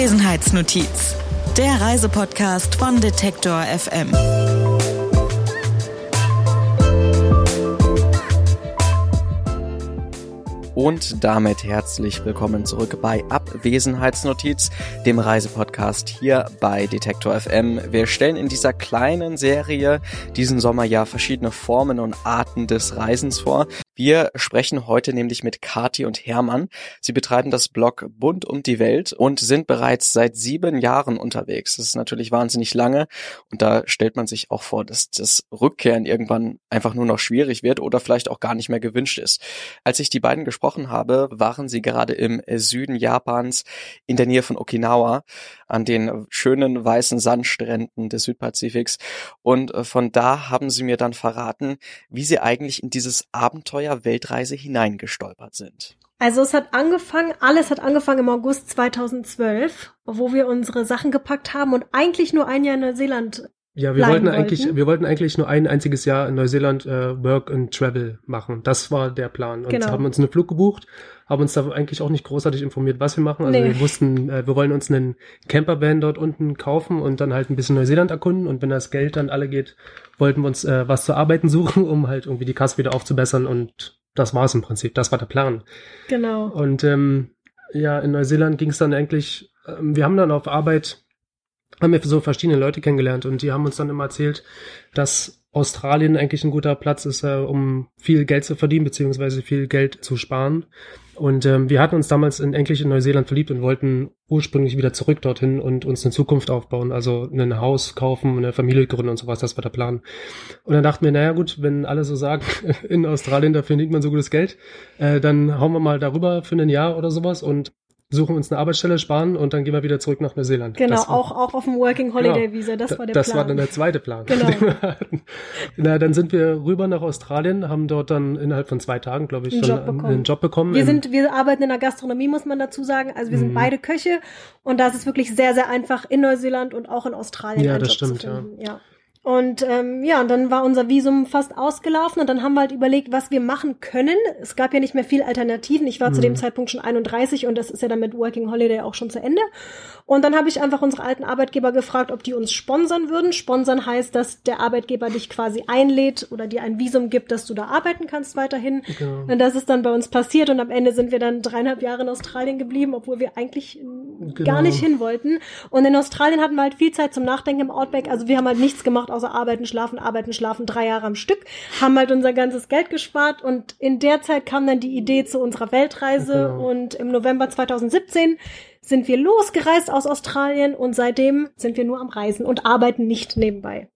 Abwesenheitsnotiz, der Reisepodcast von Detektor FM. Und damit herzlich willkommen zurück bei Abwesenheitsnotiz, dem Reisepodcast hier bei Detektor FM. Wir stellen in dieser kleinen Serie diesen Sommer ja verschiedene Formen und Arten des Reisens vor. Wir sprechen heute nämlich mit Kati und Hermann. Sie betreiben das Blog Bunt um die Welt und sind bereits seit sieben Jahren unterwegs. Das ist natürlich wahnsinnig lange und da stellt man sich auch vor, dass das Rückkehren irgendwann einfach nur noch schwierig wird oder vielleicht auch gar nicht mehr gewünscht ist. Als ich die beiden gesprochen habe, waren sie gerade im Süden Japans in der Nähe von Okinawa an den schönen weißen Sandstränden des Südpazifiks und äh, von da haben sie mir dann verraten, wie sie eigentlich in dieses Abenteuer Weltreise hineingestolpert sind? Also es hat angefangen, alles hat angefangen im August 2012, wo wir unsere Sachen gepackt haben und eigentlich nur ein Jahr in Neuseeland ja, wir wollten eigentlich, wir wollten eigentlich nur ein einziges Jahr in Neuseeland äh, Work and Travel machen. Das war der Plan. Und genau. haben uns einen Flug gebucht, haben uns da eigentlich auch nicht großartig informiert, was wir machen. Also nee. wir wussten, äh, wir wollen uns einen Campervan dort unten kaufen und dann halt ein bisschen Neuseeland erkunden. Und wenn das Geld dann alle geht, wollten wir uns äh, was zu arbeiten suchen, um halt irgendwie die Kasse wieder aufzubessern. Und das war es im Prinzip. Das war der Plan. Genau. Und ähm, ja, in Neuseeland ging es dann eigentlich, äh, wir haben dann auf Arbeit haben wir so verschiedene Leute kennengelernt und die haben uns dann immer erzählt, dass Australien eigentlich ein guter Platz ist, äh, um viel Geld zu verdienen, beziehungsweise viel Geld zu sparen. Und ähm, wir hatten uns damals in Englisch in Neuseeland verliebt und wollten ursprünglich wieder zurück dorthin und uns eine Zukunft aufbauen, also ein Haus kaufen, eine Familie gründen und sowas, das war der Plan. Und dann dachten wir, naja gut, wenn alle so sagen, in Australien, da verdient man so gutes Geld, äh, dann hauen wir mal darüber für ein Jahr oder sowas und suchen uns eine Arbeitsstelle, sparen und dann gehen wir wieder zurück nach Neuseeland. Genau, war, auch, auch auf dem Working Holiday genau, Visa, das war der das Plan. Das war dann der zweite Plan. Genau. Na, dann sind wir rüber nach Australien, haben dort dann innerhalb von zwei Tagen, glaube ich, einen schon Job einen Job bekommen. Wir sind, wir arbeiten in der Gastronomie, muss man dazu sagen. Also wir sind mhm. beide Köche und da ist es wirklich sehr, sehr einfach in Neuseeland und auch in Australien. Ja, das Job stimmt, ja. ja. Und ähm, ja, und dann war unser Visum fast ausgelaufen und dann haben wir halt überlegt, was wir machen können. Es gab ja nicht mehr viel Alternativen. Ich war mhm. zu dem Zeitpunkt schon 31 und das ist ja dann mit Working Holiday auch schon zu Ende. Und dann habe ich einfach unsere alten Arbeitgeber gefragt, ob die uns sponsern würden. Sponsern heißt, dass der Arbeitgeber dich quasi einlädt oder dir ein Visum gibt, dass du da arbeiten kannst weiterhin. Genau. Und das ist dann bei uns passiert und am Ende sind wir dann dreieinhalb Jahre in Australien geblieben, obwohl wir eigentlich genau. gar nicht hin wollten. Und in Australien hatten wir halt viel Zeit zum Nachdenken im Outback. Also wir haben halt nichts gemacht gemacht, außer arbeiten, schlafen, arbeiten, schlafen, drei Jahre am Stück, haben halt unser ganzes Geld gespart und in der Zeit kam dann die Idee zu unserer Weltreise genau. und im November 2017 sind wir losgereist aus Australien und seitdem sind wir nur am Reisen und arbeiten nicht nebenbei.